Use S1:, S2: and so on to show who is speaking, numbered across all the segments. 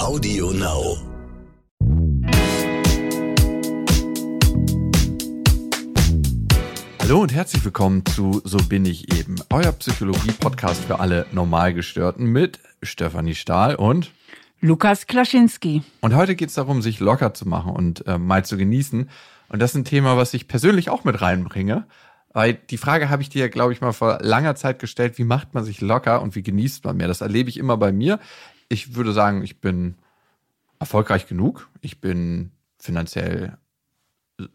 S1: Audio Now.
S2: Hallo und herzlich willkommen zu So bin ich eben, euer Psychologie-Podcast für alle Normalgestörten mit Stefanie Stahl und
S3: Lukas Klaschinski.
S2: und heute geht es darum, sich locker zu machen und äh, mal zu genießen. Und das ist ein Thema, was ich persönlich auch mit reinbringe. Weil die Frage habe ich dir, glaube ich, mal vor langer Zeit gestellt, wie macht man sich locker und wie genießt man mehr? Das erlebe ich immer bei mir. Ich würde sagen, ich bin erfolgreich genug. Ich bin finanziell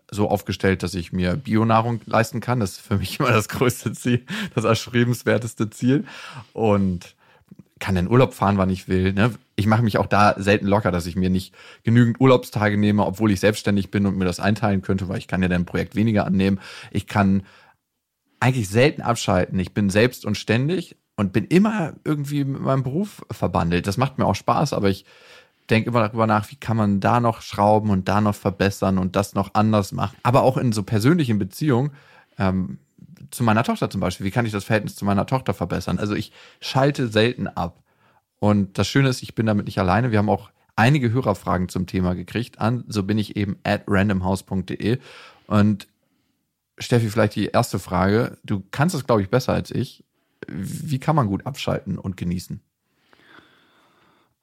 S2: so aufgestellt, dass ich mir Bionahrung leisten kann. Das ist für mich immer das größte Ziel, das erstrebenswerteste Ziel. Und kann in Urlaub fahren, wann ich will. Ne? Ich mache mich auch da selten locker, dass ich mir nicht genügend Urlaubstage nehme, obwohl ich selbstständig bin und mir das einteilen könnte, weil ich kann ja dann ein Projekt weniger annehmen. Ich kann eigentlich selten abschalten. Ich bin selbst und ständig und bin immer irgendwie mit meinem Beruf verbandelt. Das macht mir auch Spaß, aber ich denke immer darüber nach, wie kann man da noch schrauben und da noch verbessern und das noch anders machen. Aber auch in so persönlichen Beziehungen, ähm, zu meiner Tochter zum Beispiel, wie kann ich das Verhältnis zu meiner Tochter verbessern? Also ich schalte selten ab. Und das Schöne ist, ich bin damit nicht alleine. Wir haben auch einige Hörerfragen zum Thema gekriegt an, so bin ich eben at randomhouse.de. Und Steffi, vielleicht die erste Frage. Du kannst es, glaube ich, besser als ich. Wie kann man gut abschalten und genießen?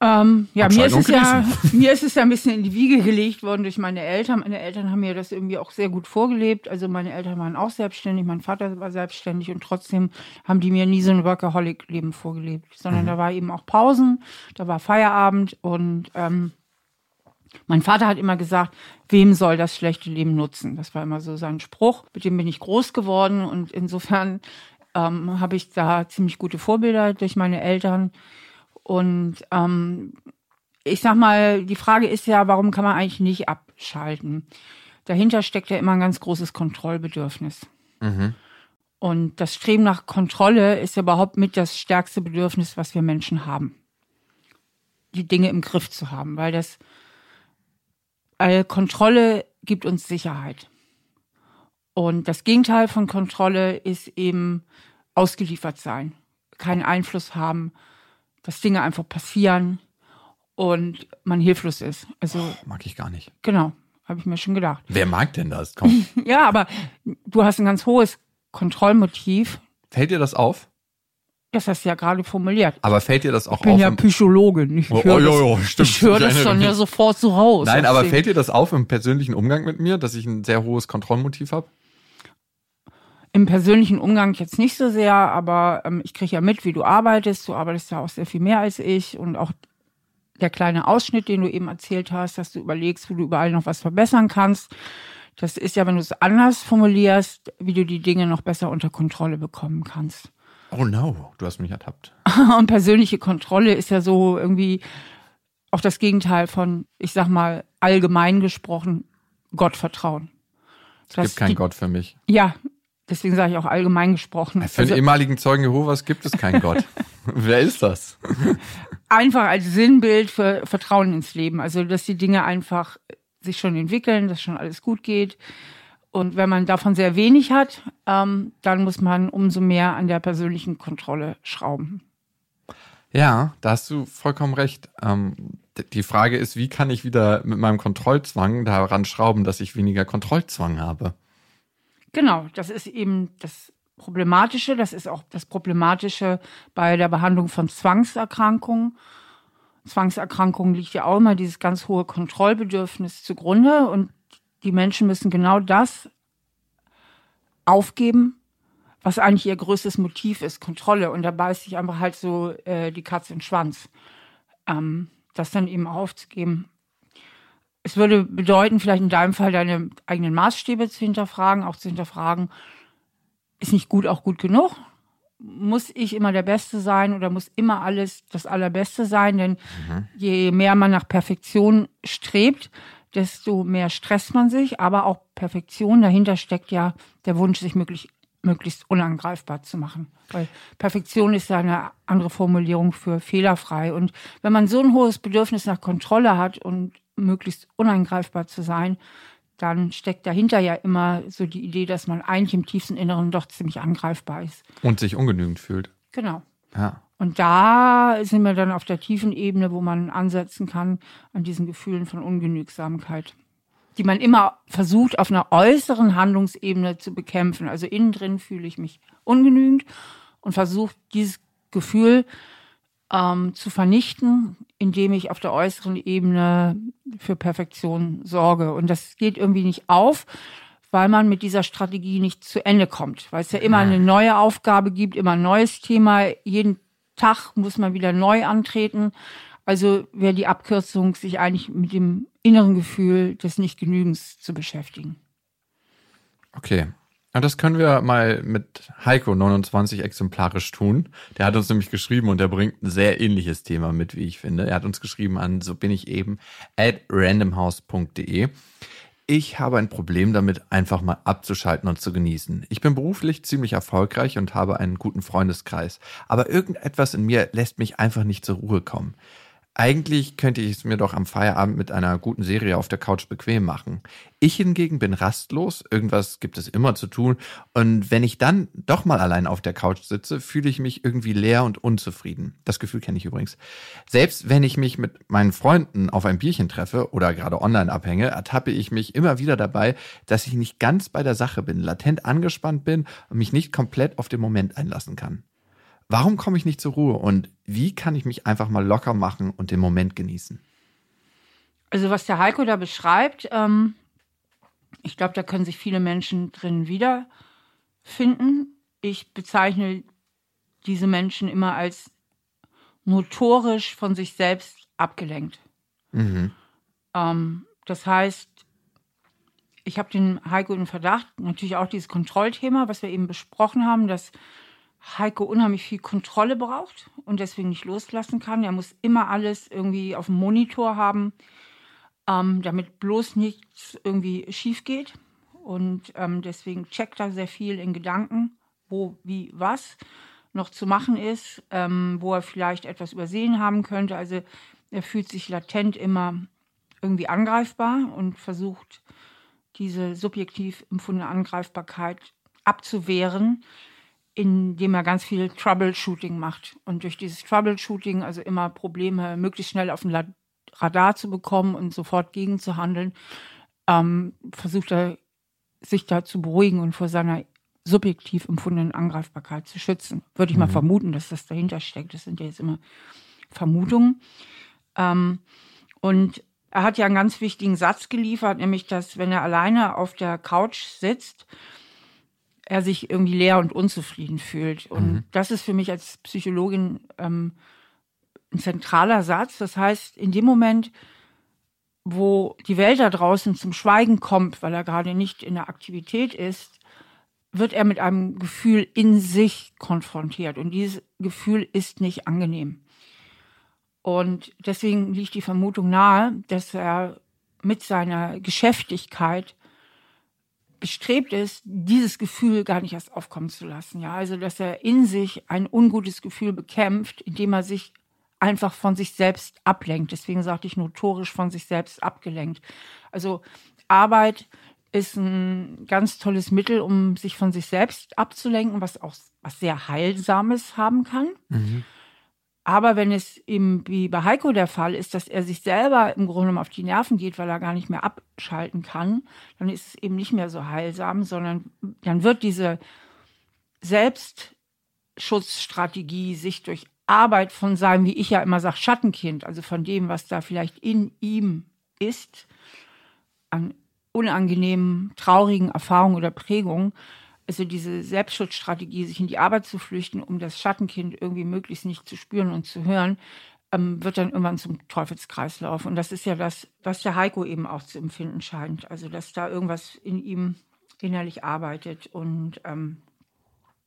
S3: Ähm, ja, mir ist, es ja, mir ist es ja ein bisschen in die Wiege gelegt worden durch meine Eltern. Meine Eltern haben mir das irgendwie auch sehr gut vorgelebt. Also meine Eltern waren auch selbstständig, mein Vater war selbstständig und trotzdem haben die mir nie so ein Workaholic-Leben vorgelebt, sondern da war eben auch Pausen, da war Feierabend und ähm, mein Vater hat immer gesagt, wem soll das schlechte Leben nutzen? Das war immer so sein Spruch. Mit dem bin ich groß geworden und insofern ähm, habe ich da ziemlich gute Vorbilder durch meine Eltern. Und ähm, ich sag mal, die Frage ist ja, warum kann man eigentlich nicht abschalten? Dahinter steckt ja immer ein ganz großes Kontrollbedürfnis. Und das Streben nach Kontrolle ist ja überhaupt mit das stärkste Bedürfnis, was wir Menschen haben. Die Dinge im Griff zu haben, weil das weil Kontrolle gibt uns Sicherheit. Und das Gegenteil von Kontrolle ist eben ausgeliefert sein, keinen Einfluss haben, dass Dinge einfach passieren und man hilflos ist. Also
S2: Mag ich gar nicht.
S3: genau, habe ich mir schon gedacht.
S2: Wer mag denn das? Komm.
S3: Ja, aber du hast ein ganz hohes Kontrollmotiv.
S2: fällt dir das auf?
S3: Das hast du ja gerade formuliert.
S2: Aber fällt dir das auch
S3: Ich bin
S2: auf?
S3: ja
S2: im-
S3: Psychologin. Ich
S2: Oh,
S3: höre
S2: oh,
S3: das,
S2: oh, oh, stimmt.
S3: ich höre das
S2: Ich
S3: dann ja sofort so raus.
S2: Nein, aber fällt dir das auf im persönlichen Umgang mit mir, dass ich ein sehr hohes Kontrollmotiv habe?
S3: Im persönlichen Umgang jetzt nicht so sehr, aber ähm, ich kriege ja mit, wie du arbeitest. Du arbeitest ja auch sehr viel mehr als ich und auch der kleine Ausschnitt, den du eben erzählt hast, dass du überlegst, wo du überall noch was verbessern kannst. Das ist ja, wenn du es anders formulierst, wie du die Dinge noch besser unter Kontrolle bekommen kannst.
S2: Oh no, du hast mich ertappt.
S3: Und persönliche Kontrolle ist ja so irgendwie auch das Gegenteil von, ich sag mal, allgemein gesprochen, Gottvertrauen.
S2: Es gibt keinen Gott für mich.
S3: Ja, deswegen sage ich auch allgemein gesprochen.
S2: Für einen ehemaligen Zeugen Jehovas gibt es keinen Gott. Wer ist das?
S3: einfach als Sinnbild für Vertrauen ins Leben. Also, dass die Dinge einfach sich schon entwickeln, dass schon alles gut geht. Und wenn man davon sehr wenig hat, ähm, dann muss man umso mehr an der persönlichen Kontrolle schrauben.
S2: Ja, da hast du vollkommen recht. Ähm, die Frage ist, wie kann ich wieder mit meinem Kontrollzwang daran schrauben, dass ich weniger Kontrollzwang habe?
S3: Genau, das ist eben das Problematische. Das ist auch das Problematische bei der Behandlung von Zwangserkrankungen. Zwangserkrankungen liegt ja auch immer dieses ganz hohe Kontrollbedürfnis zugrunde und die Menschen müssen genau das aufgeben, was eigentlich ihr größtes Motiv ist, Kontrolle. Und da beißt sich einfach halt so äh, die Katze in den Schwanz. Ähm, das dann eben aufzugeben. Es würde bedeuten, vielleicht in deinem Fall deine eigenen Maßstäbe zu hinterfragen, auch zu hinterfragen, ist nicht gut auch gut genug? Muss ich immer der Beste sein oder muss immer alles das Allerbeste sein? Denn je mehr man nach Perfektion strebt, desto mehr stresst man sich. Aber auch Perfektion, dahinter steckt ja der Wunsch, sich möglich, möglichst unangreifbar zu machen. Weil Perfektion ist ja eine andere Formulierung für fehlerfrei. Und wenn man so ein hohes Bedürfnis nach Kontrolle hat und möglichst unangreifbar zu sein, dann steckt dahinter ja immer so die Idee, dass man eigentlich im tiefsten Inneren doch ziemlich angreifbar ist.
S2: Und sich ungenügend fühlt.
S3: Genau.
S2: Ja.
S3: Und da sind wir dann auf der tiefen Ebene, wo man ansetzen kann an diesen Gefühlen von Ungenügsamkeit, die man immer versucht, auf einer äußeren Handlungsebene zu bekämpfen. Also innen drin fühle ich mich ungenügend und versucht dieses Gefühl ähm, zu vernichten, indem ich auf der äußeren Ebene für Perfektion sorge. Und das geht irgendwie nicht auf, weil man mit dieser Strategie nicht zu Ende kommt, weil es ja immer eine neue Aufgabe gibt, immer ein neues Thema. Jeden Tag muss man wieder neu antreten. Also wäre die Abkürzung, sich eigentlich mit dem inneren Gefühl des Nichtgenügens zu beschäftigen.
S2: Okay. Das können wir mal mit Heiko 29 exemplarisch tun. Der hat uns nämlich geschrieben und der bringt ein sehr ähnliches Thema mit, wie ich finde. Er hat uns geschrieben an so bin ich eben at randomhouse.de. Ich habe ein Problem damit, einfach mal abzuschalten und zu genießen. Ich bin beruflich ziemlich erfolgreich und habe einen guten Freundeskreis. Aber irgendetwas in mir lässt mich einfach nicht zur Ruhe kommen. Eigentlich könnte ich es mir doch am Feierabend mit einer guten Serie auf der Couch bequem machen. Ich hingegen bin rastlos, irgendwas gibt es immer zu tun, und wenn ich dann doch mal allein auf der Couch sitze, fühle ich mich irgendwie leer und unzufrieden. Das Gefühl kenne ich übrigens. Selbst wenn ich mich mit meinen Freunden auf ein Bierchen treffe oder gerade online abhänge, ertappe ich mich immer wieder dabei, dass ich nicht ganz bei der Sache bin, latent angespannt bin und mich nicht komplett auf den Moment einlassen kann. Warum komme ich nicht zur Ruhe und wie kann ich mich einfach mal locker machen und den Moment genießen?
S3: Also was der Heiko da beschreibt, ähm, ich glaube, da können sich viele Menschen drin wiederfinden. Ich bezeichne diese Menschen immer als notorisch von sich selbst abgelenkt.
S2: Mhm.
S3: Ähm, das heißt, ich habe den Heiko in Verdacht, natürlich auch dieses Kontrollthema, was wir eben besprochen haben, dass Heiko unheimlich viel Kontrolle braucht und deswegen nicht loslassen kann. Er muss immer alles irgendwie auf dem Monitor haben, ähm, damit bloß nichts irgendwie schief geht. Und ähm, deswegen checkt er sehr viel in Gedanken, wo, wie, was noch zu machen ist, ähm, wo er vielleicht etwas übersehen haben könnte. Also er fühlt sich latent immer irgendwie angreifbar und versucht, diese subjektiv empfundene Angreifbarkeit abzuwehren indem er ganz viel Troubleshooting macht. Und durch dieses Troubleshooting, also immer Probleme möglichst schnell auf den Radar zu bekommen und sofort gegenzuhandeln, ähm, versucht er sich da zu beruhigen und vor seiner subjektiv empfundenen Angreifbarkeit zu schützen. Würde ich mhm. mal vermuten, dass das dahinter steckt. Das sind ja jetzt immer Vermutungen. Ähm, und er hat ja einen ganz wichtigen Satz geliefert, nämlich, dass wenn er alleine auf der Couch sitzt, er sich irgendwie leer und unzufrieden fühlt. Und mhm. das ist für mich als Psychologin ähm, ein zentraler Satz. Das heißt, in dem Moment, wo die Welt da draußen zum Schweigen kommt, weil er gerade nicht in der Aktivität ist, wird er mit einem Gefühl in sich konfrontiert. Und dieses Gefühl ist nicht angenehm. Und deswegen liegt die Vermutung nahe, dass er mit seiner Geschäftigkeit bestrebt ist, dieses Gefühl gar nicht erst aufkommen zu lassen. Ja, also dass er in sich ein ungutes Gefühl bekämpft, indem er sich einfach von sich selbst ablenkt. Deswegen sagte ich notorisch von sich selbst abgelenkt. Also Arbeit ist ein ganz tolles Mittel, um sich von sich selbst abzulenken, was auch was sehr heilsames haben kann. Mhm. Aber wenn es eben wie bei Heiko der Fall ist, dass er sich selber im Grunde genommen auf die Nerven geht, weil er gar nicht mehr abschalten kann, dann ist es eben nicht mehr so heilsam, sondern dann wird diese Selbstschutzstrategie sich durch Arbeit von seinem, wie ich ja immer sage, Schattenkind, also von dem, was da vielleicht in ihm ist, an unangenehmen, traurigen Erfahrungen oder Prägungen, also diese Selbstschutzstrategie, sich in die Arbeit zu flüchten, um das Schattenkind irgendwie möglichst nicht zu spüren und zu hören, ähm, wird dann irgendwann zum Teufelskreislauf. Und das ist ja das, was der Heiko eben auch zu empfinden scheint. Also, dass da irgendwas in ihm innerlich arbeitet. Und ähm,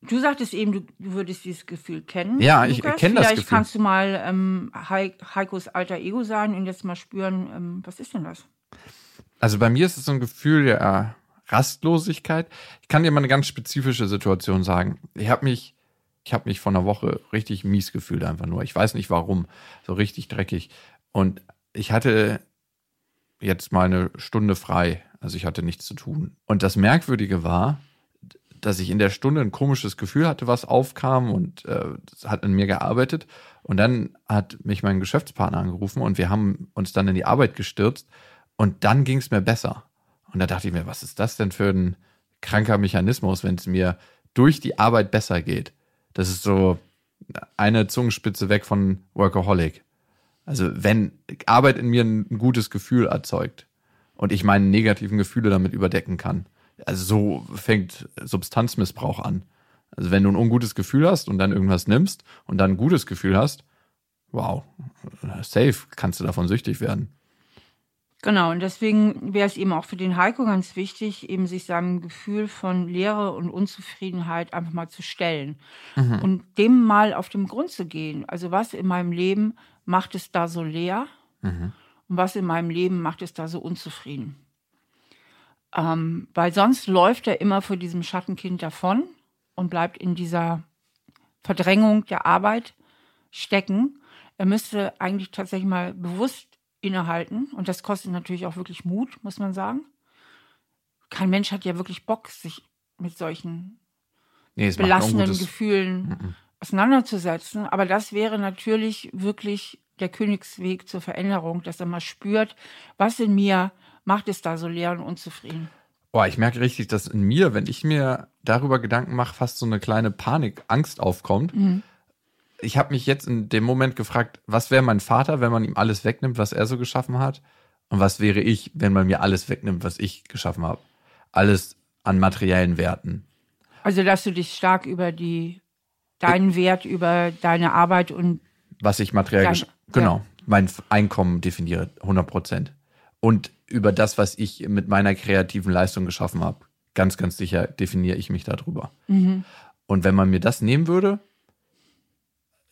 S3: du sagtest eben, du, du würdest dieses Gefühl kennen.
S2: Ja, ich kenne das Gefühl.
S3: Vielleicht kannst du mal ähm, Heikos alter Ego sein und jetzt mal spüren, ähm, was ist denn das?
S2: Also bei mir ist es so ein Gefühl der Rastlosigkeit. Ich kann dir mal eine ganz spezifische Situation sagen. Ich habe mich, ich habe mich vor einer Woche richtig mies gefühlt einfach nur. Ich weiß nicht warum, so richtig dreckig. Und ich hatte jetzt mal eine Stunde frei. Also ich hatte nichts zu tun. Und das Merkwürdige war, dass ich in der Stunde ein komisches Gefühl hatte, was aufkam und äh, hat in mir gearbeitet. Und dann hat mich mein Geschäftspartner angerufen und wir haben uns dann in die Arbeit gestürzt und dann ging es mir besser. Und da dachte ich mir, was ist das denn für ein kranker Mechanismus, wenn es mir durch die Arbeit besser geht? Das ist so eine Zungenspitze weg von Workaholic. Also wenn Arbeit in mir ein gutes Gefühl erzeugt und ich meine negativen Gefühle damit überdecken kann. Also so fängt Substanzmissbrauch an. Also wenn du ein ungutes Gefühl hast und dann irgendwas nimmst und dann ein gutes Gefühl hast, wow, safe kannst du davon süchtig werden.
S3: Genau, und deswegen wäre es eben auch für den Heiko ganz wichtig, eben sich seinem Gefühl von Leere und Unzufriedenheit einfach mal zu stellen mhm. und dem mal auf den Grund zu gehen. Also was in meinem Leben macht es da so leer mhm. und was in meinem Leben macht es da so unzufrieden. Ähm, weil sonst läuft er immer vor diesem Schattenkind davon und bleibt in dieser Verdrängung der Arbeit stecken. Er müsste eigentlich tatsächlich mal bewusst innehalten. Und das kostet natürlich auch wirklich Mut, muss man sagen. Kein Mensch hat ja wirklich Bock, sich mit solchen nee, belastenden Gefühlen mhm. auseinanderzusetzen. Aber das wäre natürlich wirklich der Königsweg zur Veränderung, dass er mal spürt, was in mir macht es da so leer und unzufrieden.
S2: Boah, ich merke richtig, dass in mir, wenn ich mir darüber Gedanken mache, fast so eine kleine Panik, Angst aufkommt. Mhm ich habe mich jetzt in dem Moment gefragt, was wäre mein Vater, wenn man ihm alles wegnimmt, was er so geschaffen hat? Und was wäre ich, wenn man mir alles wegnimmt, was ich geschaffen habe? Alles an materiellen Werten.
S3: Also, dass du dich stark über die, deinen Wert, über deine Arbeit und.
S2: Was ich materiell, dein, genau, ja. mein Einkommen definiere, 100 Prozent. Und über das, was ich mit meiner kreativen Leistung geschaffen habe. Ganz, ganz sicher definiere ich mich darüber. Mhm. Und wenn man mir das nehmen würde,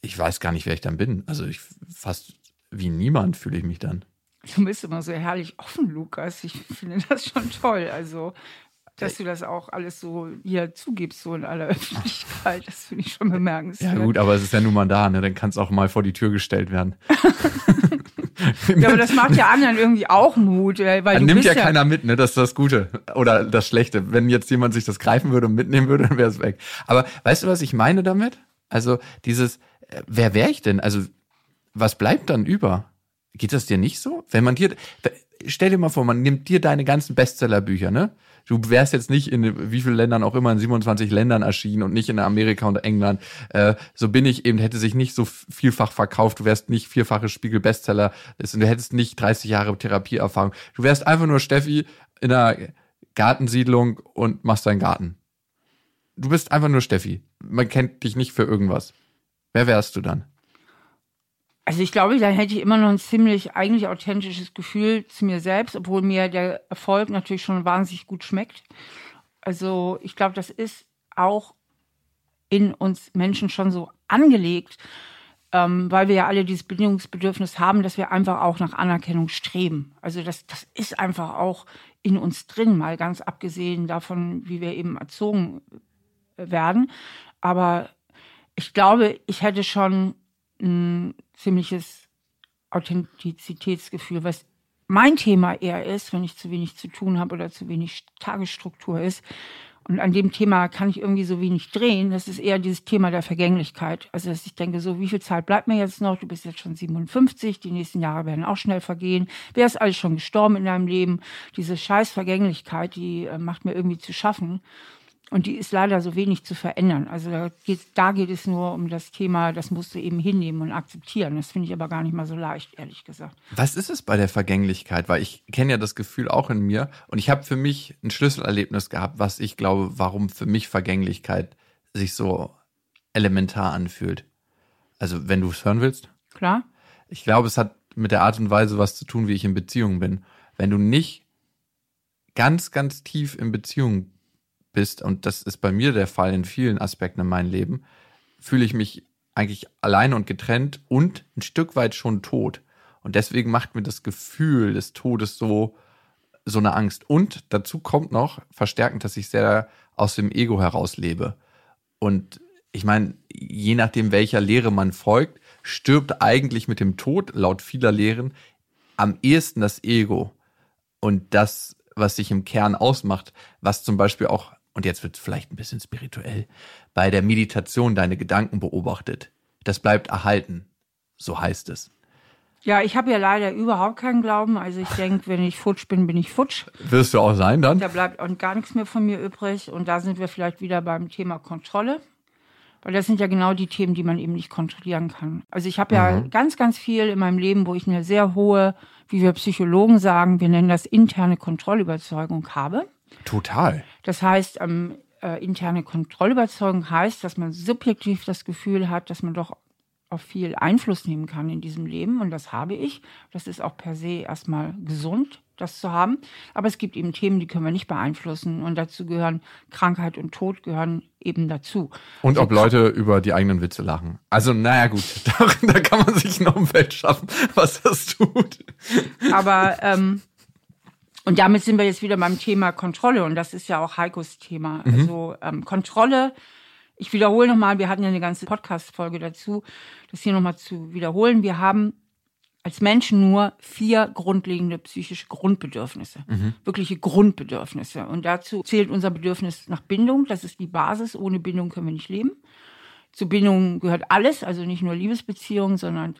S2: ich weiß gar nicht, wer ich dann bin. Also ich fast wie niemand fühle ich mich dann.
S3: Du bist immer so herrlich offen, Lukas. Ich finde das schon toll. Also, dass du das auch alles so hier zugibst, so in aller Öffentlichkeit, das finde ich schon bemerkenswert.
S2: Ja, gut, aber es ist ja nun mal da, ne? Dann kann es auch mal vor die Tür gestellt werden.
S3: ja, aber das macht ja anderen irgendwie auch Mut. Weil
S2: dann nimmt ja, ja keiner mit, ne? Das ist das Gute. Oder das Schlechte. Wenn jetzt jemand sich das greifen würde und mitnehmen würde, dann wäre es weg. Aber weißt du, was ich meine damit? Also dieses, wer wäre ich denn? Also, was bleibt dann über? Geht das dir nicht so? Wenn man dir, stell dir mal vor, man nimmt dir deine ganzen Bestsellerbücher, ne? Du wärst jetzt nicht in wie vielen Ländern auch immer in 27 Ländern erschienen und nicht in Amerika und England. Äh, so bin ich eben, hätte sich nicht so vielfach verkauft. Du wärst nicht vierfache Spiegel-Bestseller. Du hättest nicht 30 Jahre Therapieerfahrung. Du wärst einfach nur Steffi in einer Gartensiedlung und machst deinen Garten. Du bist einfach nur Steffi. Man kennt dich nicht für irgendwas. Wer wärst du dann?
S3: Also ich glaube, dann hätte ich immer noch ein ziemlich eigentlich authentisches Gefühl zu mir selbst, obwohl mir der Erfolg natürlich schon wahnsinnig gut schmeckt. Also ich glaube, das ist auch in uns Menschen schon so angelegt, ähm, weil wir ja alle dieses Bedingungsbedürfnis haben, dass wir einfach auch nach Anerkennung streben. Also das, das ist einfach auch in uns drin, mal ganz abgesehen davon, wie wir eben erzogen werden. Aber ich glaube, ich hätte schon ein ziemliches Authentizitätsgefühl, was mein Thema eher ist, wenn ich zu wenig zu tun habe oder zu wenig Tagesstruktur ist. Und an dem Thema kann ich irgendwie so wenig drehen. Das ist eher dieses Thema der Vergänglichkeit. Also, dass ich denke, so, wie viel Zeit bleibt mir jetzt noch? Du bist jetzt schon 57, die nächsten Jahre werden auch schnell vergehen. Wer ist alles schon gestorben in deinem Leben? Diese scheiß Vergänglichkeit, die äh, macht mir irgendwie zu schaffen. Und die ist leider so wenig zu verändern. Also da geht, da geht es nur um das Thema, das musst du eben hinnehmen und akzeptieren. Das finde ich aber gar nicht mal so leicht, ehrlich gesagt.
S2: Was ist es bei der Vergänglichkeit? Weil ich kenne ja das Gefühl auch in mir und ich habe für mich ein Schlüsselerlebnis gehabt, was ich glaube, warum für mich Vergänglichkeit sich so elementar anfühlt. Also wenn du es hören willst.
S3: Klar.
S2: Ich glaube, es hat mit der Art und Weise was zu tun, wie ich in Beziehung bin. Wenn du nicht ganz, ganz tief in Beziehung bist, und das ist bei mir der Fall in vielen Aspekten in meinem Leben, fühle ich mich eigentlich alleine und getrennt und ein Stück weit schon tot. Und deswegen macht mir das Gefühl des Todes so, so eine Angst. Und dazu kommt noch verstärkend, dass ich sehr aus dem Ego heraus lebe. Und ich meine, je nachdem, welcher Lehre man folgt, stirbt eigentlich mit dem Tod, laut vieler Lehren, am ehesten das Ego. Und das, was sich im Kern ausmacht, was zum Beispiel auch und jetzt wird es vielleicht ein bisschen spirituell, bei der Meditation deine Gedanken beobachtet. Das bleibt erhalten. So heißt es.
S3: Ja, ich habe ja leider überhaupt keinen Glauben. Also ich denke, wenn ich futsch bin, bin ich futsch.
S2: Wirst du auch sein dann?
S3: Da bleibt auch gar nichts mehr von mir übrig. Und da sind wir vielleicht wieder beim Thema Kontrolle. Weil das sind ja genau die Themen, die man eben nicht kontrollieren kann. Also ich habe ja
S2: Mhm.
S3: ganz, ganz viel in meinem Leben, wo ich eine sehr hohe, wie wir Psychologen sagen, wir nennen das interne Kontrollüberzeugung habe.
S2: Total.
S3: Das heißt, ähm, äh, interne Kontrollüberzeugung heißt, dass man subjektiv das Gefühl hat, dass man doch auf viel Einfluss nehmen kann in diesem Leben. Und das habe ich. Das ist auch per se erstmal gesund, das zu haben. Aber es gibt eben Themen, die können wir nicht beeinflussen. Und dazu gehören Krankheit und Tod gehören eben dazu.
S2: Und
S3: Also
S2: ob Leute über die eigenen Witze lachen. Also, naja, gut, da, da kann man sich ein Umfeld schaffen, was das tut.
S3: Aber ähm, und damit sind wir jetzt wieder beim Thema Kontrolle und das ist ja auch Heikos Thema. Also ähm, Kontrolle. Ich wiederhole nochmal, wir hatten ja eine ganze Podcast-Folge dazu, das hier nochmal zu wiederholen. Wir haben als Menschen nur vier grundlegende psychische Grundbedürfnisse, wirkliche Grundbedürfnisse. Und dazu zählt unser Bedürfnis nach Bindung. Das ist die Basis. Ohne Bindung können wir nicht leben. Zu Bindung gehört alles, also nicht nur Liebesbeziehungen, sondern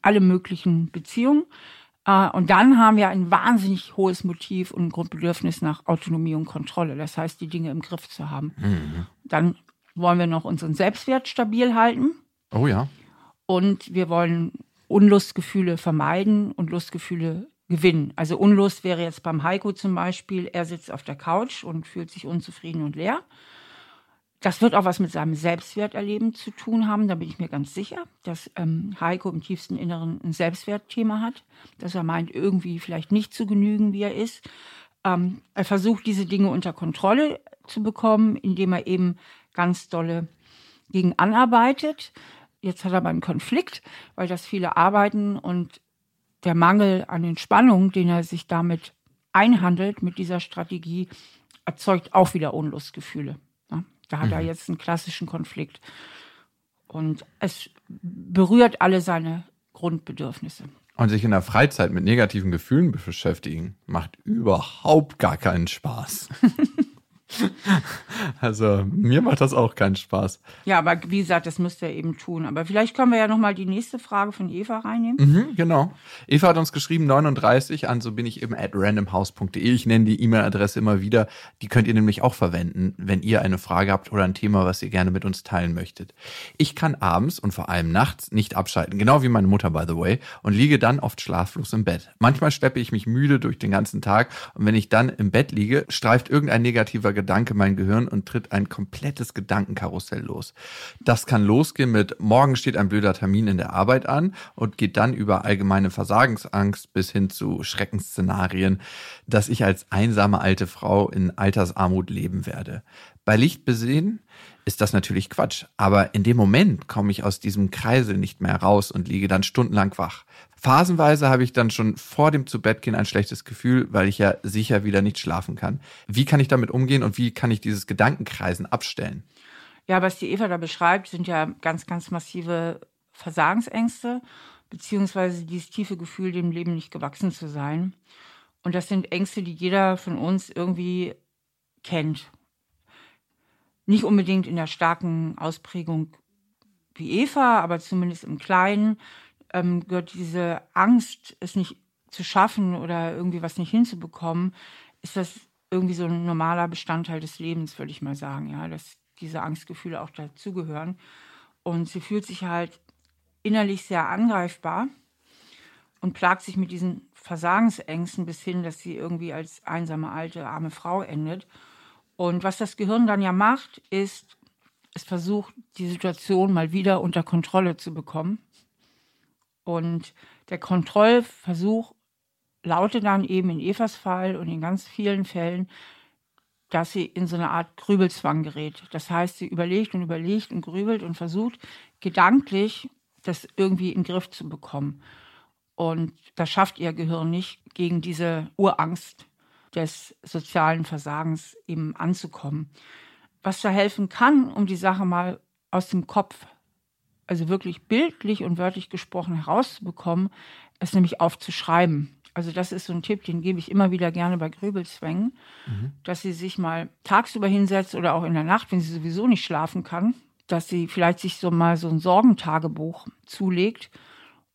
S3: alle möglichen Beziehungen. Äh, Und dann haben wir ein wahnsinnig hohes Motiv und ein Grundbedürfnis nach Autonomie und Kontrolle. Das heißt, die Dinge im Griff zu haben. Dann wollen wir noch unseren Selbstwert stabil halten
S2: Oh ja.
S3: und wir wollen Unlustgefühle vermeiden und Lustgefühle gewinnen. Also Unlust wäre jetzt beim Heiko zum Beispiel, er sitzt auf der Couch und fühlt sich unzufrieden und leer. Das wird auch was mit seinem Selbstwerterleben zu tun haben, da bin ich mir ganz sicher, dass ähm, Heiko im tiefsten Inneren ein Selbstwertthema hat, dass er meint, irgendwie vielleicht nicht zu genügen, wie er ist. Ähm, er versucht, diese Dinge unter Kontrolle zu bekommen, indem er eben ganz dolle gegen anarbeitet. Jetzt hat er aber einen Konflikt, weil das viele arbeiten und der Mangel an Entspannung, den er sich damit einhandelt, mit dieser Strategie, erzeugt auch wieder Unlustgefühle. Da hat er jetzt einen klassischen Konflikt. Und es berührt alle seine Grundbedürfnisse.
S2: Und sich in der Freizeit mit negativen Gefühlen beschäftigen, macht überhaupt gar keinen Spaß. also, mir macht das auch keinen Spaß.
S3: Ja, aber wie gesagt, das müsst ihr eben tun. Aber vielleicht können wir ja nochmal die nächste Frage von Eva reinnehmen.
S2: Mhm, genau. Eva hat uns geschrieben 39 an, so bin ich eben at randomhouse.de. Ich nenne die E-Mail-Adresse immer wieder. Die könnt ihr nämlich auch verwenden, wenn ihr eine Frage habt oder ein Thema, was ihr gerne mit uns teilen möchtet. Ich kann abends und vor allem nachts nicht abschalten, genau wie meine Mutter, by the way, und liege dann oft schlaflos im Bett. Manchmal schleppe ich mich müde durch den ganzen Tag und wenn ich dann im Bett liege, streift irgendein negativer Gedanke mein Gehirn und tritt ein komplettes Gedankenkarussell los. Das kann losgehen mit morgen steht ein blöder Termin in der Arbeit an und geht dann über allgemeine Versagensangst bis hin zu Schreckensszenarien, dass ich als einsame alte Frau in Altersarmut leben werde. Bei Licht besehen ist das natürlich Quatsch, aber in dem Moment komme ich aus diesem Kreisel nicht mehr raus und liege dann stundenlang wach. Phasenweise habe ich dann schon vor dem Zubettgehen ein schlechtes Gefühl, weil ich ja sicher wieder nicht schlafen kann. Wie kann ich damit umgehen und wie kann ich dieses Gedankenkreisen abstellen?
S3: Ja, was die Eva da beschreibt, sind ja ganz, ganz massive Versagensängste, beziehungsweise dieses tiefe Gefühl, dem Leben nicht gewachsen zu sein. Und das sind Ängste, die jeder von uns irgendwie kennt. Nicht unbedingt in der starken Ausprägung wie Eva, aber zumindest im Kleinen ähm, gehört diese Angst, es nicht zu schaffen oder irgendwie was nicht hinzubekommen, ist das irgendwie so ein normaler Bestandteil des Lebens, würde ich mal sagen, ja, dass diese Angstgefühle auch dazugehören. Und sie fühlt sich halt innerlich sehr angreifbar und plagt sich mit diesen Versagensängsten bis hin, dass sie irgendwie als einsame alte arme Frau endet. Und was das Gehirn dann ja macht, ist, es versucht, die Situation mal wieder unter Kontrolle zu bekommen. Und der Kontrollversuch lautet dann eben in Evas Fall und in ganz vielen Fällen, dass sie in so eine Art Grübelzwang gerät. Das heißt, sie überlegt und überlegt und grübelt und versucht gedanklich das irgendwie in den Griff zu bekommen. Und das schafft ihr Gehirn nicht, gegen diese Urangst des sozialen Versagens eben anzukommen. Was da helfen kann, um die Sache mal aus dem Kopf, also wirklich bildlich und wörtlich gesprochen herauszubekommen, ist nämlich aufzuschreiben. Also das ist so ein Tipp, den gebe ich immer wieder gerne bei Grübelzwängen, mhm. dass sie sich mal tagsüber hinsetzt oder auch in der Nacht, wenn sie sowieso nicht schlafen kann, dass sie vielleicht sich so mal so ein Sorgentagebuch zulegt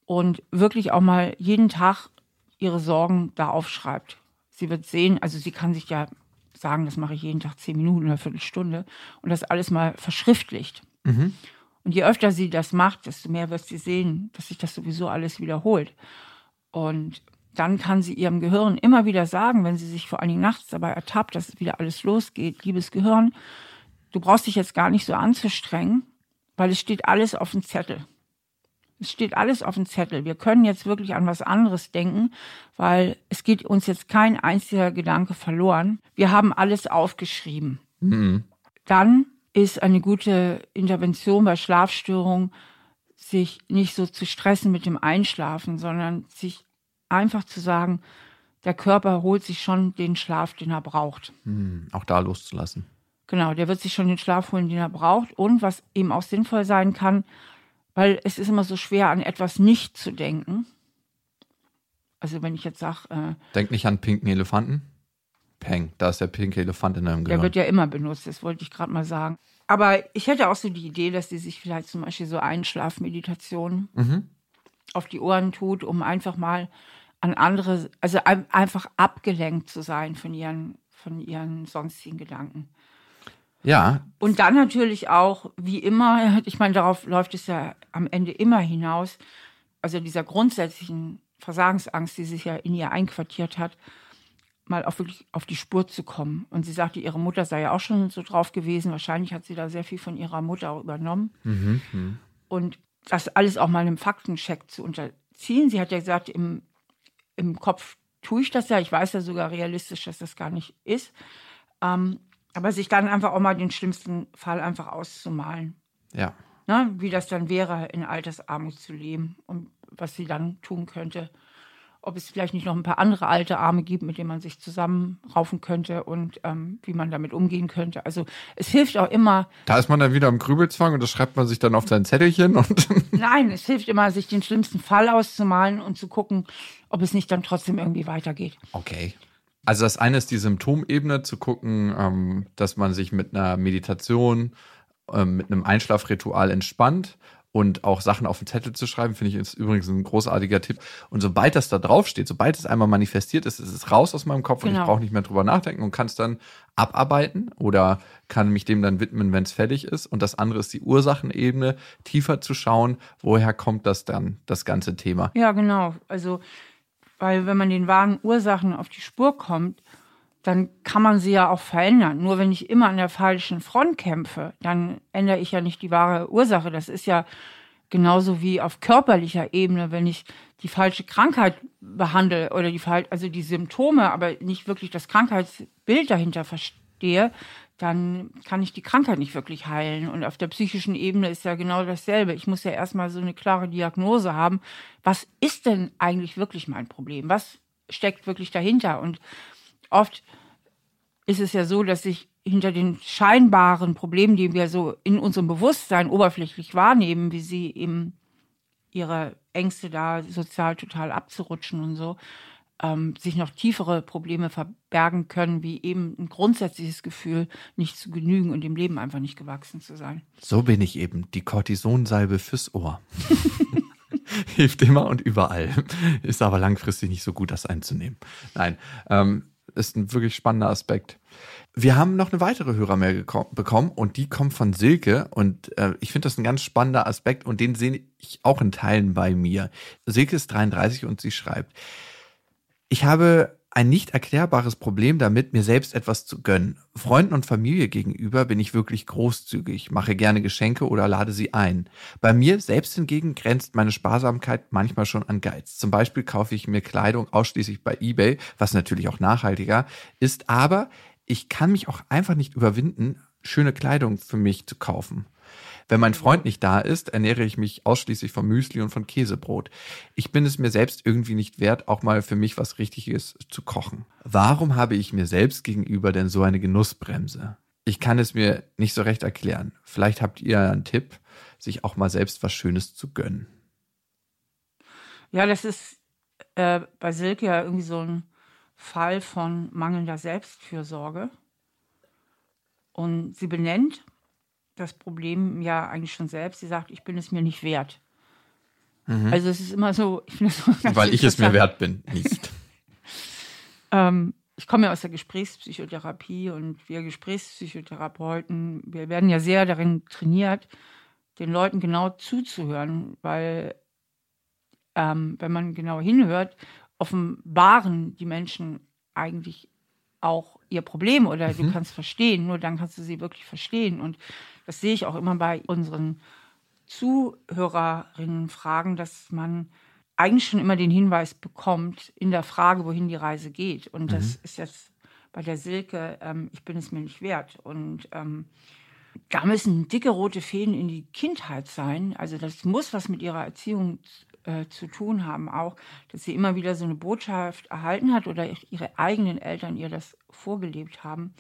S3: und wirklich auch mal jeden Tag ihre Sorgen da aufschreibt. Sie wird sehen, also sie kann sich ja sagen, das mache ich jeden Tag zehn Minuten oder eine Viertelstunde und das alles mal verschriftlicht. Mhm. Und je öfter sie das macht, desto mehr wird sie sehen, dass sich das sowieso alles wiederholt. Und dann kann sie ihrem Gehirn immer wieder sagen, wenn sie sich vor allen Dingen nachts dabei ertappt, dass wieder alles losgeht, liebes Gehirn, du brauchst dich jetzt gar nicht so anzustrengen, weil es steht alles auf dem Zettel. Es steht alles auf dem Zettel. Wir können jetzt wirklich an was anderes denken, weil es geht uns jetzt kein einziger Gedanke verloren. Wir haben alles aufgeschrieben. Mhm. Dann ist eine gute Intervention bei Schlafstörungen, sich nicht so zu stressen mit dem Einschlafen, sondern sich einfach zu sagen, der Körper holt sich schon den Schlaf, den er braucht.
S2: Mhm. Auch da loszulassen.
S3: Genau, der wird sich schon den Schlaf holen, den er braucht. Und was eben auch sinnvoll sein kann, weil es ist immer so schwer, an etwas nicht zu denken. Also wenn ich jetzt sage... Äh,
S2: Denk nicht an pinken Elefanten. Peng, da ist der pinke Elefant in deinem
S3: Gehirn. Der wird ja immer benutzt, das wollte ich gerade mal sagen. Aber ich hätte auch so die Idee, dass sie sich vielleicht zum Beispiel so Einschlafmeditationen mhm. auf die Ohren tut, um einfach mal an andere, also einfach abgelenkt zu sein von ihren, von ihren sonstigen Gedanken.
S2: Ja.
S3: Und dann natürlich auch, wie immer, ich meine, darauf läuft es ja am Ende immer hinaus, also dieser grundsätzlichen Versagensangst, die sich ja in ihr einquartiert hat, mal auf wirklich auf die Spur zu kommen. Und sie sagte, ihre Mutter sei ja auch schon so drauf gewesen. Wahrscheinlich hat sie da sehr viel von ihrer Mutter auch übernommen. Mhm, mh. Und das alles auch mal einem Faktencheck zu unterziehen. Sie hat ja gesagt, im, im Kopf tue ich das ja. Ich weiß ja sogar realistisch, dass das gar nicht ist. Ähm, aber sich dann einfach auch mal den schlimmsten Fall einfach auszumalen.
S2: Ja.
S3: Ne, wie das dann wäre, in Altersarmut zu leben und was sie dann tun könnte. Ob es vielleicht nicht noch ein paar andere alte Arme gibt, mit denen man sich zusammenraufen könnte und ähm, wie man damit umgehen könnte. Also es hilft auch immer.
S2: Da ist man dann wieder im Grübelzwang und das schreibt man sich dann auf sein Zettelchen und.
S3: Nein, es hilft immer, sich den schlimmsten Fall auszumalen und zu gucken, ob es nicht dann trotzdem irgendwie weitergeht.
S2: Okay. Also das eine ist die Symptomebene, zu gucken, ähm, dass man sich mit einer Meditation, ähm, mit einem Einschlafritual entspannt und auch Sachen auf den Zettel zu schreiben, finde ich ist übrigens ein großartiger Tipp. Und sobald das da draufsteht, sobald es einmal manifestiert ist, ist es raus aus meinem Kopf genau. und ich genau. brauche nicht mehr drüber nachdenken und kann es dann abarbeiten oder kann mich dem dann widmen, wenn es fertig ist. Und das andere ist die Ursachenebene, tiefer zu schauen, woher kommt das dann, das ganze Thema.
S3: Ja, genau. Also weil wenn man den wahren Ursachen auf die Spur kommt, dann kann man sie ja auch verändern. Nur wenn ich immer an der falschen Front kämpfe, dann ändere ich ja nicht die wahre Ursache. Das ist ja genauso wie auf körperlicher Ebene, wenn ich die falsche Krankheit behandle oder die also die Symptome, aber nicht wirklich das Krankheitsbild dahinter verstehe, dann kann ich die Krankheit nicht wirklich heilen. Und auf der psychischen Ebene ist ja genau dasselbe. Ich muss ja erstmal so eine klare Diagnose haben. Was ist denn eigentlich wirklich mein Problem? Was steckt wirklich dahinter? Und oft ist es ja so, dass sich hinter den scheinbaren Problemen, die wir so in unserem Bewusstsein oberflächlich wahrnehmen, wie sie eben ihre Ängste da sozial total abzurutschen und so, ähm, sich noch tiefere Probleme verbergen können, wie eben ein grundsätzliches Gefühl, nicht zu genügen und dem Leben einfach nicht gewachsen zu sein.
S2: So bin ich eben, die Cortisonsalbe fürs Ohr. Hilft immer und überall. Ist aber langfristig nicht so gut, das einzunehmen. Nein, ähm, ist ein wirklich spannender Aspekt. Wir haben noch eine weitere Hörermail bekommen und die kommt von Silke und äh, ich finde das ein ganz spannender Aspekt und den sehe ich auch in Teilen bei mir. Silke ist 33 und sie schreibt, ich habe ein nicht erklärbares Problem damit, mir selbst etwas zu gönnen. Freunden und Familie gegenüber bin ich wirklich großzügig, mache gerne Geschenke oder lade sie ein. Bei mir selbst hingegen grenzt meine Sparsamkeit manchmal schon an Geiz. Zum Beispiel kaufe ich mir Kleidung ausschließlich bei eBay, was natürlich auch nachhaltiger ist, aber ich kann mich auch einfach nicht überwinden, schöne Kleidung für mich zu kaufen. Wenn mein Freund nicht da ist, ernähre ich mich ausschließlich von Müsli und von Käsebrot. Ich bin es mir selbst irgendwie nicht wert, auch mal für mich was Richtiges zu kochen. Warum habe ich mir selbst gegenüber denn so eine Genussbremse? Ich kann es mir nicht so recht erklären. Vielleicht habt ihr einen Tipp, sich auch mal selbst was Schönes zu gönnen.
S3: Ja, das ist äh, bei Silke ja irgendwie so ein Fall von mangelnder Selbstfürsorge. Und sie benennt das Problem ja eigentlich schon selbst. Sie sagt, ich bin es mir nicht wert. Mhm. Also es ist immer so,
S2: ich finde so Weil ich es mir wert bin, nicht.
S3: ähm, ich komme ja aus der Gesprächspsychotherapie und wir Gesprächspsychotherapeuten, wir werden ja sehr darin trainiert, den Leuten genau zuzuhören, weil ähm, wenn man genau hinhört, offenbaren die Menschen eigentlich auch ihr Problem oder mhm. du kannst verstehen, nur dann kannst du sie wirklich verstehen. Und das sehe ich auch immer bei unseren Zuhörerinnen fragen, dass man eigentlich schon immer den Hinweis bekommt in der Frage, wohin die Reise geht. Und mhm. das ist jetzt bei der Silke, ähm, ich bin es mir nicht wert. Und ähm, da müssen dicke rote Fäden in die Kindheit sein. Also das muss was mit ihrer Erziehung äh, zu tun haben, auch, dass sie immer wieder so eine Botschaft erhalten hat oder ihre eigenen Eltern ihr das vorgelebt haben,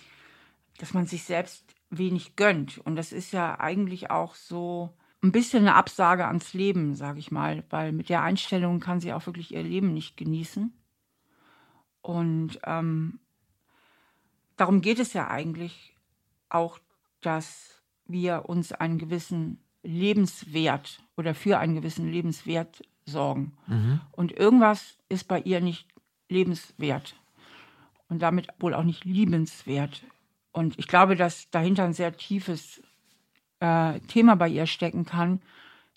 S3: dass man sich selbst wenig gönnt. Und das ist ja eigentlich auch so ein bisschen eine Absage ans Leben, sage ich mal, weil mit der Einstellung kann sie auch wirklich ihr Leben nicht genießen. Und ähm, darum geht es ja eigentlich auch, dass wir uns einen gewissen Lebenswert oder für einen gewissen Lebenswert sorgen. Mhm. Und irgendwas ist bei ihr nicht lebenswert und damit wohl auch nicht liebenswert. Und ich glaube, dass dahinter ein sehr tiefes äh, Thema bei ihr stecken kann,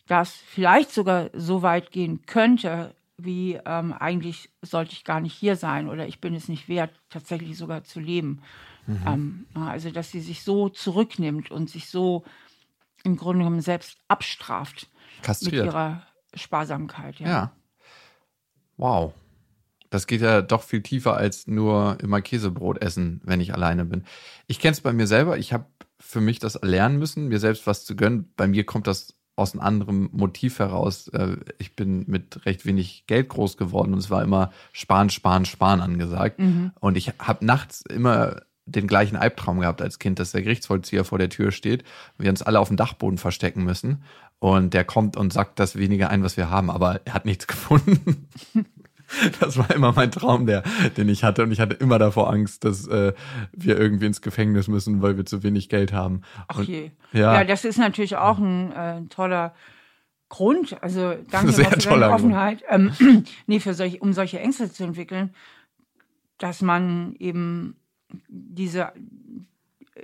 S3: das vielleicht sogar so weit gehen könnte, wie ähm, eigentlich sollte ich gar nicht hier sein oder ich bin es nicht wert, tatsächlich sogar zu leben. Mhm. Ähm, also, dass sie sich so zurücknimmt und sich so im Grunde genommen selbst abstraft
S2: Kastriert.
S3: mit ihrer Sparsamkeit. Ja.
S2: ja. Wow. Das geht ja doch viel tiefer als nur immer Käsebrot essen, wenn ich alleine bin. Ich kenne es bei mir selber. Ich habe für mich das lernen müssen, mir selbst was zu gönnen. Bei mir kommt das aus einem anderen Motiv heraus. Äh, ich bin mit recht wenig Geld groß geworden und es war immer Sparen, Sparen, Sparen angesagt. Mhm. Und ich habe nachts immer den gleichen Albtraum gehabt als Kind, dass der Gerichtsvollzieher vor der Tür steht, wir uns alle auf dem Dachboden verstecken müssen und der kommt und sagt das weniger ein, was wir haben, aber er hat nichts gefunden. Das war immer mein Traum, der, den ich hatte. Und ich hatte immer davor Angst, dass äh, wir irgendwie ins Gefängnis müssen, weil wir zu wenig Geld haben.
S3: Ach je. Ja. ja, das ist natürlich auch ein äh, toller Grund. Also danke
S2: Sehr für deine
S3: Offenheit. Ähm, nee, für solche, um solche Ängste zu entwickeln, dass man eben diese,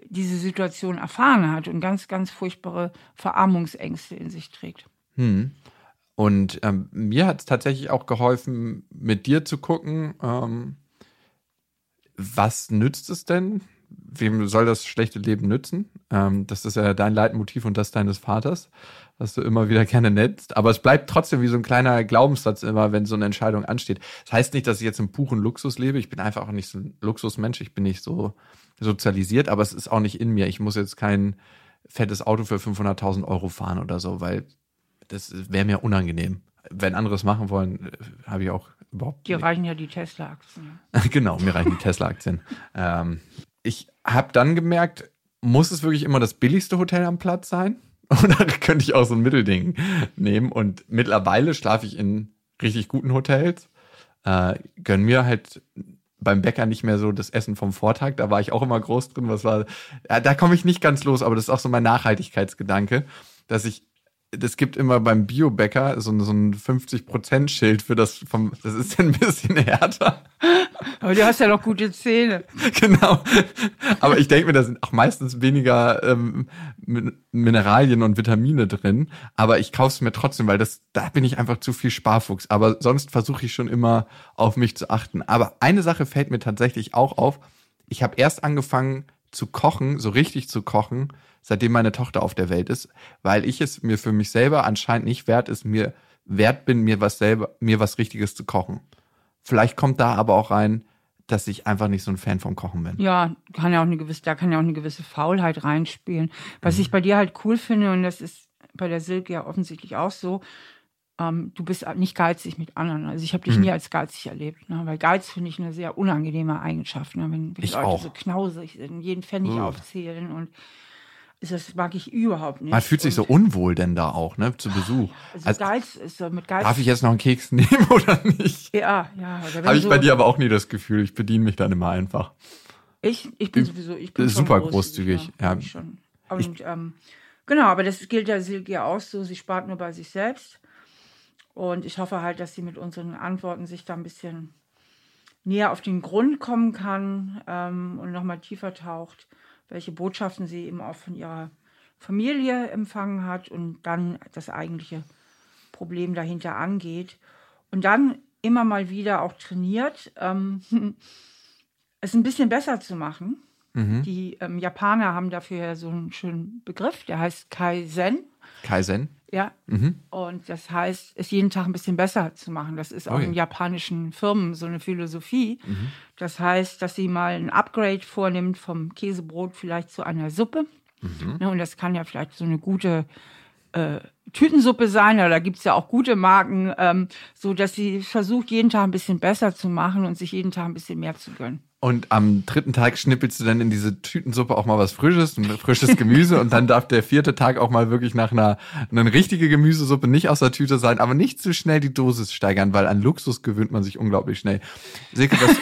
S3: diese Situation erfahren hat und ganz, ganz furchtbare Verarmungsängste in sich trägt.
S2: Hm. Und ähm, mir hat es tatsächlich auch geholfen, mit dir zu gucken, ähm, was nützt es denn? Wem soll das schlechte Leben nützen? Ähm, das ist ja dein Leitmotiv und das deines Vaters, was du immer wieder gerne nennst. Aber es bleibt trotzdem wie so ein kleiner Glaubenssatz immer, wenn so eine Entscheidung ansteht. Das heißt nicht, dass ich jetzt im puren Luxus lebe. Ich bin einfach auch nicht so ein Luxusmensch. Ich bin nicht so sozialisiert, aber es ist auch nicht in mir. Ich muss jetzt kein fettes Auto für 500.000 Euro fahren oder so, weil das wäre mir unangenehm. Wenn andere es machen wollen, äh, habe ich auch überhaupt.
S3: Dir reichen ja die Tesla-Aktien.
S2: genau, mir reichen die Tesla-Aktien. ähm, ich habe dann gemerkt, muss es wirklich immer das billigste Hotel am Platz sein? Oder könnte ich auch so ein Mittelding nehmen? Und mittlerweile schlafe ich in richtig guten Hotels. Äh, gönn mir halt beim Bäcker nicht mehr so das Essen vom Vortag. Da war ich auch immer groß drin. Was war, ja, da komme ich nicht ganz los, aber das ist auch so mein Nachhaltigkeitsgedanke, dass ich das gibt immer beim Biobäcker so, so ein 50%-Schild für das vom, das ist ein bisschen härter.
S3: Aber du hast ja noch gute Zähne.
S2: Genau. Aber ich denke mir, da sind auch meistens weniger ähm, Mineralien und Vitamine drin. Aber ich kaufe es mir trotzdem, weil das, da bin ich einfach zu viel Sparfuchs. Aber sonst versuche ich schon immer auf mich zu achten. Aber eine Sache fällt mir tatsächlich auch auf. Ich habe erst angefangen zu kochen, so richtig zu kochen, seitdem meine Tochter auf der Welt ist, weil ich es mir für mich selber anscheinend nicht wert ist, mir wert bin, mir was selber, mir was Richtiges zu kochen. Vielleicht kommt da aber auch rein, dass ich einfach nicht so ein Fan vom Kochen bin.
S3: Ja, kann ja auch eine gewisse, da kann ja auch eine gewisse Faulheit reinspielen. Was mhm. ich bei dir halt cool finde, und das ist bei der Silke ja offensichtlich auch so, ähm, du bist nicht geizig mit anderen. Also ich habe dich mhm. nie als geizig erlebt, ne? weil Geiz finde ich eine sehr unangenehme Eigenschaft. Ne? Wenn, wenn
S2: ich
S3: Leute
S2: auch.
S3: so knausig sind, jeden Pfennig uh. aufzählen und Das mag ich überhaupt nicht.
S2: Man fühlt sich so unwohl denn da auch, ne, zu Besuch.
S3: Also,
S2: Also,
S3: Geiz ist so mit Geiz.
S2: darf ich jetzt noch einen Keks nehmen oder nicht?
S3: Ja, ja.
S2: Habe ich
S3: so,
S2: bei dir aber auch nie das Gefühl. Ich bediene mich dann immer einfach.
S3: Ich, ich bin sowieso, ich bin
S2: Super
S3: schon
S2: großzügig, ja.
S3: ich Schon. Und, ähm, genau, aber das gilt ja Silke auch so. Sie spart nur bei sich selbst. Und ich hoffe halt, dass sie mit unseren Antworten sich da ein bisschen näher auf den Grund kommen kann ähm, und nochmal tiefer taucht, welche Botschaften sie eben auch von ihrer Familie empfangen hat und dann das eigentliche Problem dahinter angeht. Und dann immer mal wieder auch trainiert, ähm, es ein bisschen besser zu machen. Die ähm, Japaner haben dafür ja so einen schönen Begriff, der heißt Kaizen.
S2: Kaizen.
S3: Ja. Und das heißt, es jeden Tag ein bisschen besser zu machen. Das ist auch
S2: Ui.
S3: in japanischen Firmen so eine Philosophie. Das heißt, dass sie mal ein Upgrade vornimmt vom Käsebrot vielleicht zu einer Suppe. Ne, und das kann ja vielleicht so eine gute äh, Tütensuppe sein, oder da gibt es ja auch gute Marken, ähm, so dass sie versucht, jeden Tag ein bisschen besser zu machen und sich jeden Tag ein bisschen mehr zu gönnen.
S2: Und am dritten Tag schnippelst du dann in diese Tütensuppe auch mal was Frisches, ein frisches Gemüse und dann darf der vierte Tag auch mal wirklich nach einer, eine richtige Gemüsesuppe nicht aus der Tüte sein, aber nicht zu schnell die Dosis steigern, weil an Luxus gewöhnt man sich unglaublich schnell. Silke, was,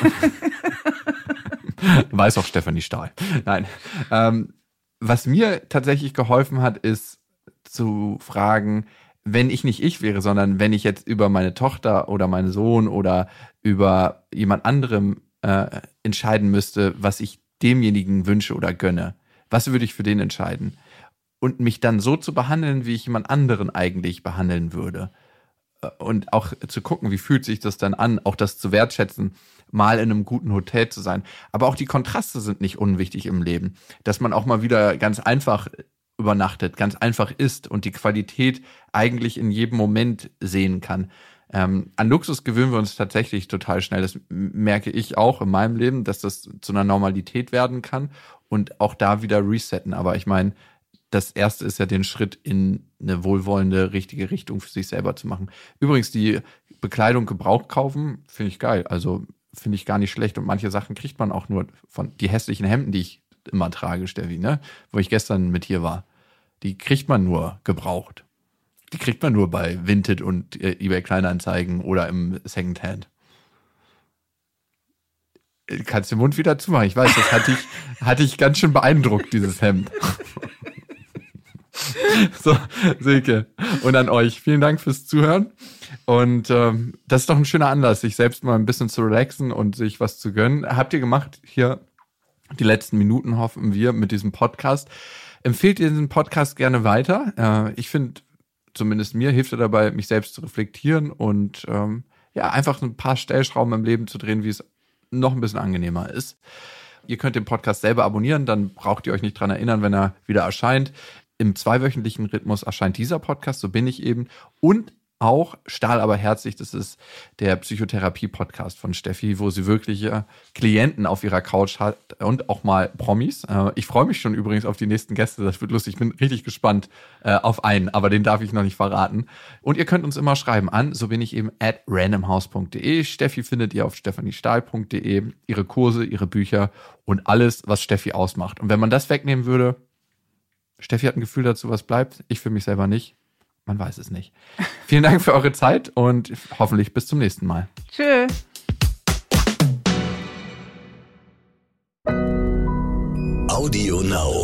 S2: weiß auch Stefanie Stahl. Nein. Ähm, was mir tatsächlich geholfen hat, ist zu fragen, wenn ich nicht ich wäre, sondern wenn ich jetzt über meine Tochter oder meinen Sohn oder über jemand anderem äh, entscheiden müsste, was ich demjenigen wünsche oder gönne, was würde ich für den entscheiden? Und mich dann so zu behandeln, wie ich jemand anderen eigentlich behandeln würde. Äh, Und auch zu gucken, wie fühlt sich das dann an, auch das zu wertschätzen, mal in einem guten Hotel zu sein. Aber auch die Kontraste sind nicht unwichtig im Leben. Dass man auch mal wieder ganz einfach übernachtet, ganz einfach isst und die Qualität eigentlich in jedem Moment sehen kann. Ähm, an Luxus gewöhnen wir uns tatsächlich total schnell. Das merke ich auch in meinem Leben, dass das zu einer Normalität werden kann und auch da wieder resetten. Aber ich meine, das erste ist ja den Schritt in eine wohlwollende, richtige Richtung für sich selber zu machen. Übrigens, die Bekleidung gebraucht kaufen, finde ich geil. Also finde ich gar nicht schlecht. Und manche Sachen kriegt man auch nur von die hässlichen Hemden, die ich immer trage, Steffi, ne? Wo ich gestern mit hier war. Die kriegt man nur gebraucht. Die kriegt man nur bei Vinted und äh, eBay Kleinanzeigen oder im Secondhand. Äh, Kannst den Mund wieder zumachen. Ich weiß, das hatte ich, hatte ich ganz schön beeindruckt, dieses Hemd. so, Silke. Und an euch. Vielen Dank fürs Zuhören. Und ähm, das ist doch ein schöner Anlass, sich selbst mal ein bisschen zu relaxen und sich was zu gönnen. Habt ihr gemacht hier die letzten Minuten, hoffen wir, mit diesem Podcast. Empfehlt ihr diesen Podcast gerne weiter. Ich finde, zumindest mir hilft er dabei, mich selbst zu reflektieren und ähm, ja, einfach ein paar Stellschrauben im Leben zu drehen, wie es noch ein bisschen angenehmer ist. Ihr könnt den Podcast selber abonnieren, dann braucht ihr euch nicht dran erinnern, wenn er wieder erscheint. Im zweiwöchentlichen Rhythmus erscheint dieser Podcast, so bin ich eben. Und auch Stahl aber herzlich, das ist der Psychotherapie-Podcast von Steffi, wo sie wirklich äh, Klienten auf ihrer Couch hat und auch mal Promis. Äh, ich freue mich schon übrigens auf die nächsten Gäste, das wird lustig. Ich bin richtig gespannt äh, auf einen, aber den darf ich noch nicht verraten. Und ihr könnt uns immer schreiben an, so bin ich eben at randomhouse.de. Steffi findet ihr auf stephaniestahl.de, ihre Kurse, ihre Bücher und alles, was Steffi ausmacht. Und wenn man das wegnehmen würde, Steffi hat ein Gefühl dazu, was bleibt. Ich für mich selber nicht. Man weiß es nicht. Vielen Dank für eure Zeit und hoffentlich bis zum nächsten Mal.
S3: Tschö.
S1: Audio Now.